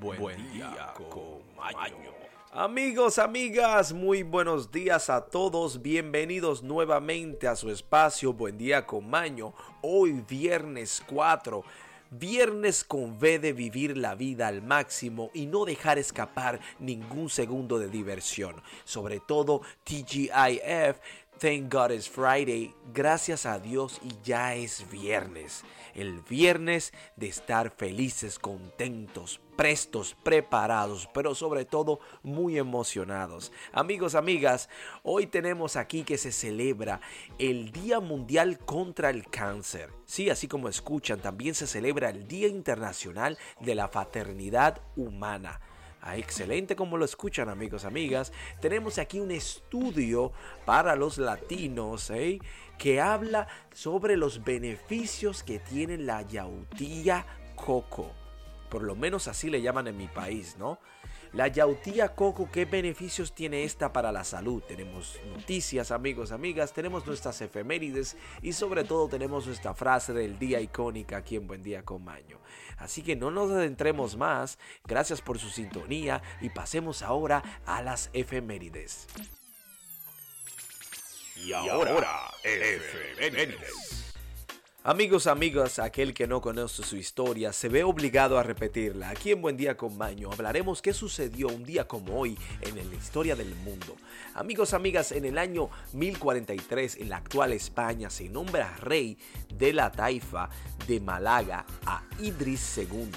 Buen, día, Amigos, amigas, muy buenos días a todos. Bienvenidos nuevamente a su espacio Buen día con Maño. Hoy viernes 4. Viernes con V de vivir la vida al máximo y no dejar escapar ningún segundo de diversión. Sobre todo TGIF Thank God it's Friday. Gracias a Dios y ya es viernes. El viernes de estar felices, contentos, prestos, preparados, pero sobre todo muy emocionados. Amigos, amigas, hoy tenemos aquí que se celebra el Día Mundial contra el Cáncer. Sí, así como escuchan, también se celebra el Día Internacional de la Fraternidad Humana. Ah, excelente como lo escuchan amigos, amigas. Tenemos aquí un estudio para los latinos ¿eh? que habla sobre los beneficios que tiene la yautía coco. Por lo menos así le llaman en mi país, ¿no? La yautía coco, ¿qué beneficios tiene esta para la salud? Tenemos noticias, amigos, amigas, tenemos nuestras efemérides y sobre todo tenemos nuestra frase del día icónica aquí en Buen Día con Maño. Así que no nos adentremos más, gracias por su sintonía y pasemos ahora a las efemérides. Y ahora, efemérides. Amigos, amigas, aquel que no conoce su historia se ve obligado a repetirla. Aquí en Buen Día con Maño hablaremos qué sucedió un día como hoy en la historia del mundo. Amigos, amigas, en el año 1043 en la actual España se nombra rey de la taifa de Málaga a Idris II.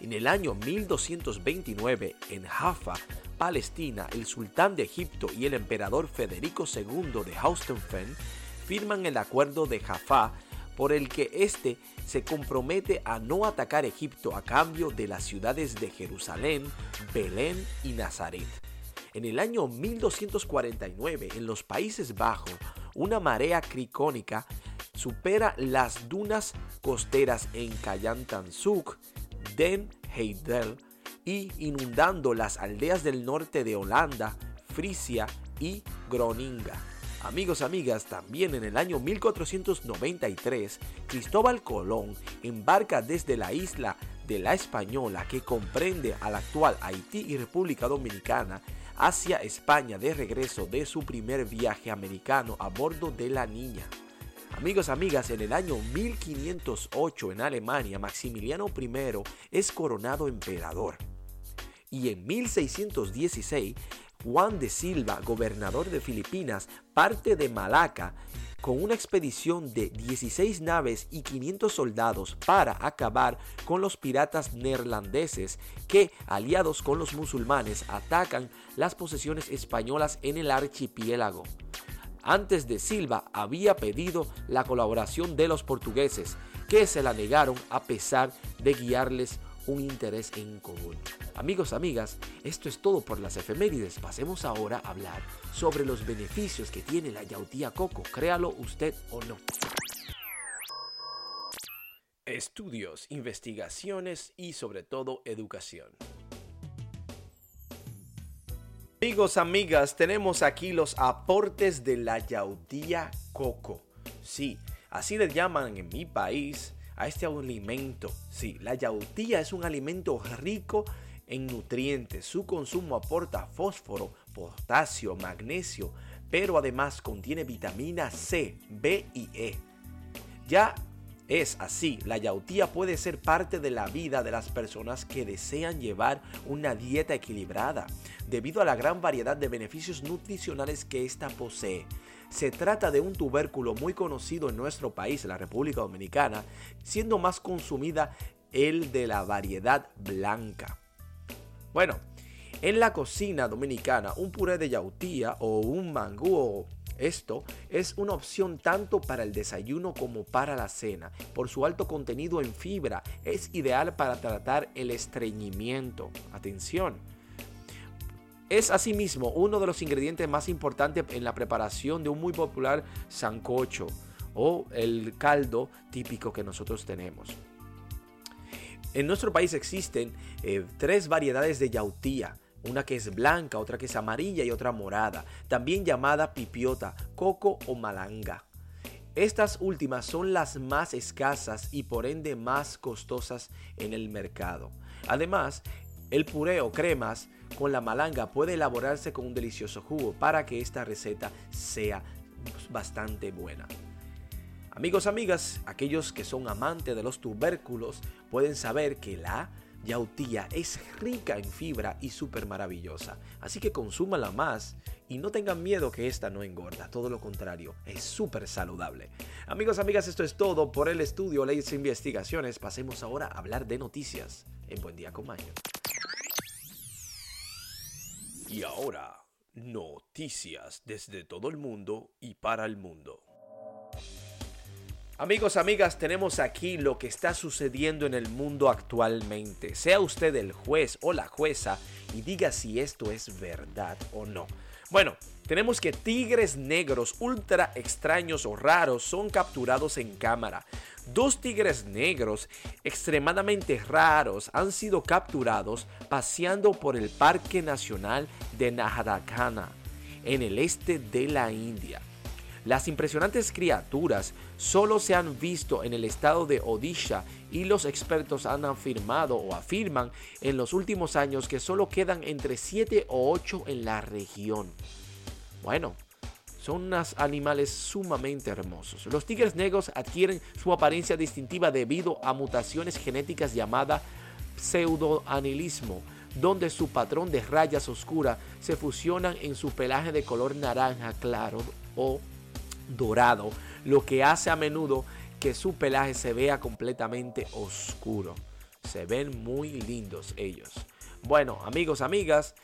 En el año 1229 en Jaffa, Palestina, el sultán de Egipto y el emperador Federico II de Haustenfen firman el acuerdo de Jaffa por el que éste se compromete a no atacar Egipto a cambio de las ciudades de Jerusalén, Belén y Nazaret. En el año 1249, en los Países Bajos, una marea cricónica supera las dunas costeras en Cayantansuk, Den Heidel y inundando las aldeas del norte de Holanda, Frisia y Groninga. Amigos, amigas, también en el año 1493, Cristóbal Colón embarca desde la isla de la Española, que comprende al actual Haití y República Dominicana, hacia España de regreso de su primer viaje americano a bordo de la Niña. Amigos, amigas, en el año 1508 en Alemania, Maximiliano I es coronado emperador. Y en 1616, Juan de Silva, gobernador de Filipinas, parte de Malaca con una expedición de 16 naves y 500 soldados para acabar con los piratas neerlandeses que, aliados con los musulmanes, atacan las posesiones españolas en el archipiélago. Antes de Silva había pedido la colaboración de los portugueses, que se la negaron a pesar de guiarles un interés en común. Amigos, amigas, esto es todo por las efemérides. Pasemos ahora a hablar sobre los beneficios que tiene la yautía coco, créalo usted o no. Estudios, investigaciones y sobre todo educación. Amigos, amigas, tenemos aquí los aportes de la yautía coco. Sí, así le llaman en mi país a este alimento. Sí, la yautía es un alimento rico en nutrientes. Su consumo aporta fósforo, potasio, magnesio, pero además contiene vitamina C, B y E. Ya es así, la yautía puede ser parte de la vida de las personas que desean llevar una dieta equilibrada, debido a la gran variedad de beneficios nutricionales que ésta posee. Se trata de un tubérculo muy conocido en nuestro país, la República Dominicana, siendo más consumida el de la variedad blanca. Bueno, en la cocina dominicana, un puré de yautía o un mangú esto es una opción tanto para el desayuno como para la cena. Por su alto contenido en fibra, es ideal para tratar el estreñimiento. Atención. Es asimismo uno de los ingredientes más importantes en la preparación de un muy popular sancocho o el caldo típico que nosotros tenemos. En nuestro país existen eh, tres variedades de yautía. Una que es blanca, otra que es amarilla y otra morada, también llamada pipiota, coco o malanga. Estas últimas son las más escasas y por ende más costosas en el mercado. Además, El puré o cremas con la malanga puede elaborarse con un delicioso jugo para que esta receta sea bastante buena. Amigos, amigas, aquellos que son amantes de los tubérculos pueden saber que la yautía es rica en fibra y súper maravillosa. Así que consúmala más y no tengan miedo que esta no engorda. Todo lo contrario, es súper saludable. Amigos, amigas, esto es todo por el estudio Leyes e Investigaciones. Pasemos ahora a hablar de noticias en Buen Día con. Y ahora, noticias desde todo el mundo y para el mundo. Amigos, amigas, tenemos aquí lo que está sucediendo en el mundo actualmente. Sea usted el juez o la jueza y diga si esto es verdad o no. Bueno, tenemos que tigres negros ultra extraños o raros son capturados en cámara. Dos tigres negros extremadamente raros han sido capturados paseando por el Parque Nacional de Naharakana, en el este de la India. Las impresionantes criaturas solo se han visto en el estado de Odisha y los expertos han afirmado o afirman en los últimos años que solo quedan entre 7 o 8 en la región. Bueno, son unos animales sumamente hermosos. Los tigres negros adquieren su apariencia distintiva debido a mutaciones genéticas llamadas pseudoanilismo, donde su patrón de rayas oscuras se fusionan en su pelaje de color naranja claro o dorado, lo que hace a menudo que su pelaje se vea completamente oscuro. Se ven muy lindos ellos. Bueno, amigos, amigas,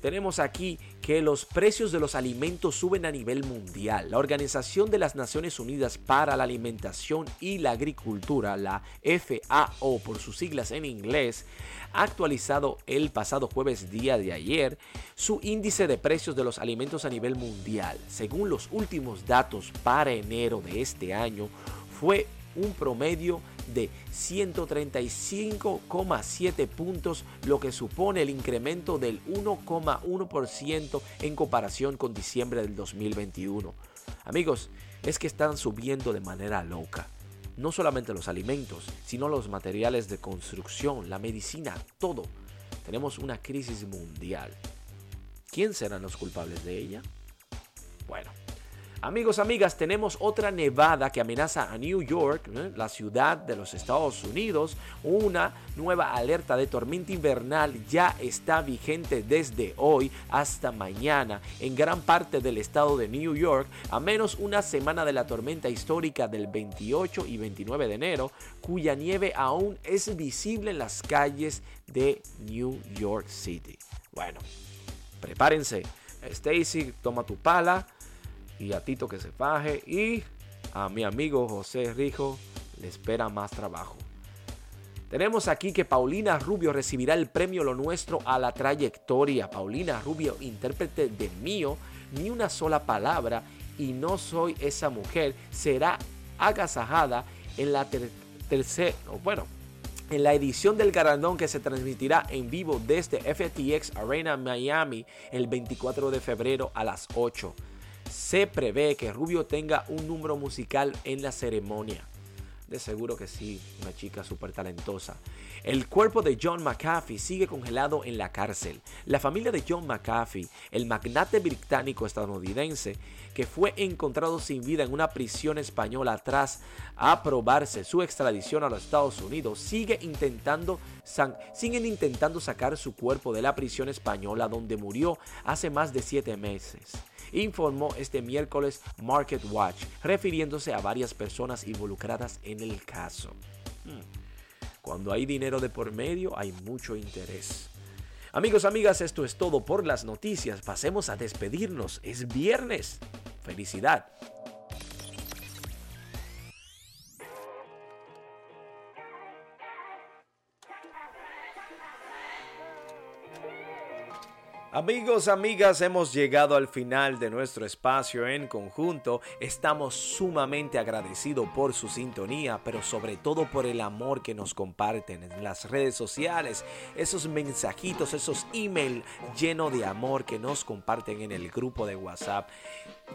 tenemos aquí que los precios de los alimentos suben a nivel mundial. La Organización de las Naciones Unidas para la Alimentación y la Agricultura, la FAO por sus siglas en inglés, ha actualizado el pasado jueves día de ayer su índice de precios de los alimentos a nivel mundial. Según los últimos datos para enero de este año, fue un promedio 135,7 puntos, lo que supone el incremento del 1,1% en comparación con diciembre del 2021. Amigos, es que están subiendo de manera loca. No solamente los alimentos, sino los materiales de construcción, la medicina, todo. Tenemos una crisis mundial. ¿Quién serán los culpables de ella? Amigos, amigas, tenemos otra nevada que amenaza a New York, ¿eh? la ciudad de los Estados Unidos. Una nueva alerta de tormenta invernal ya está vigente desde hoy hasta mañana en gran parte del estado de New York, a menos una semana de la tormenta histórica del 28 y 29 de enero, cuya nieve aún es visible en las calles de New York City. Bueno, prepárense. Stacy, toma tu pala y a Tito que se faje y a mi amigo José Rijo le espera más trabajo. Tenemos aquí que Paulina Rubio recibirá el premio Lo Nuestro a la trayectoria. Paulina Rubio, intérprete de mío, ni una sola palabra y no soy esa mujer, será agasajada en la tercera, bueno, en la edición del galardón que se transmitirá en vivo desde FTX Arena Miami el 24 de febrero a las 8 se prevé que Rubio tenga un número musical en la ceremonia. De seguro que sí, una chica súper talentosa. El cuerpo de John McAfee sigue congelado en la cárcel. La familia de John McAfee, el magnate británico estadounidense, que fue encontrado sin vida en una prisión española tras aprobarse su extradición a los Estados Unidos, sigue intentando, siguen intentando sacar su cuerpo de la prisión española donde murió hace más de siete meses informó este miércoles Market Watch, refiriéndose a varias personas involucradas en el caso. Cuando hay dinero de por medio, hay mucho interés. Amigos, amigas, esto es todo por las noticias. Pasemos a despedirnos. Es viernes. Felicidad. Amigos, amigas, hemos llegado al final de nuestro espacio en conjunto. Estamos sumamente agradecidos por su sintonía, pero sobre todo por el amor que nos comparten en las redes sociales, esos mensajitos, esos emails llenos de amor que nos comparten en el grupo de WhatsApp.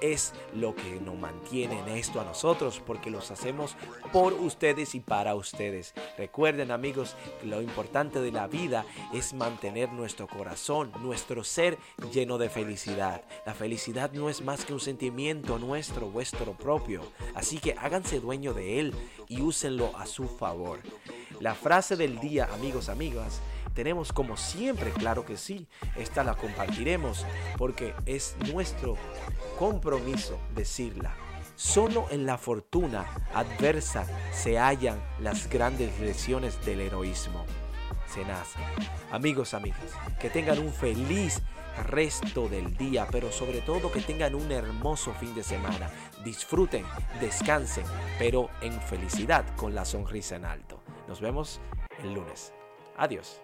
Es lo que nos mantiene en esto a nosotros porque los hacemos por ustedes y para ustedes. Recuerden amigos, lo importante de la vida es mantener nuestro corazón, nuestro ser lleno de felicidad. La felicidad no es más que un sentimiento nuestro, vuestro propio. Así que háganse dueño de él y úsenlo a su favor. La frase del día, amigos, amigas, tenemos como siempre, claro que sí, esta la compartiremos porque es nuestro compromiso decirla. Solo en la fortuna adversa se hallan las grandes lesiones del heroísmo. Se nace. Amigos, amigas, que tengan un feliz resto del día, pero sobre todo que tengan un hermoso fin de semana. Disfruten, descansen, pero en felicidad con la sonrisa en alto. Nos vemos el lunes. Adiós.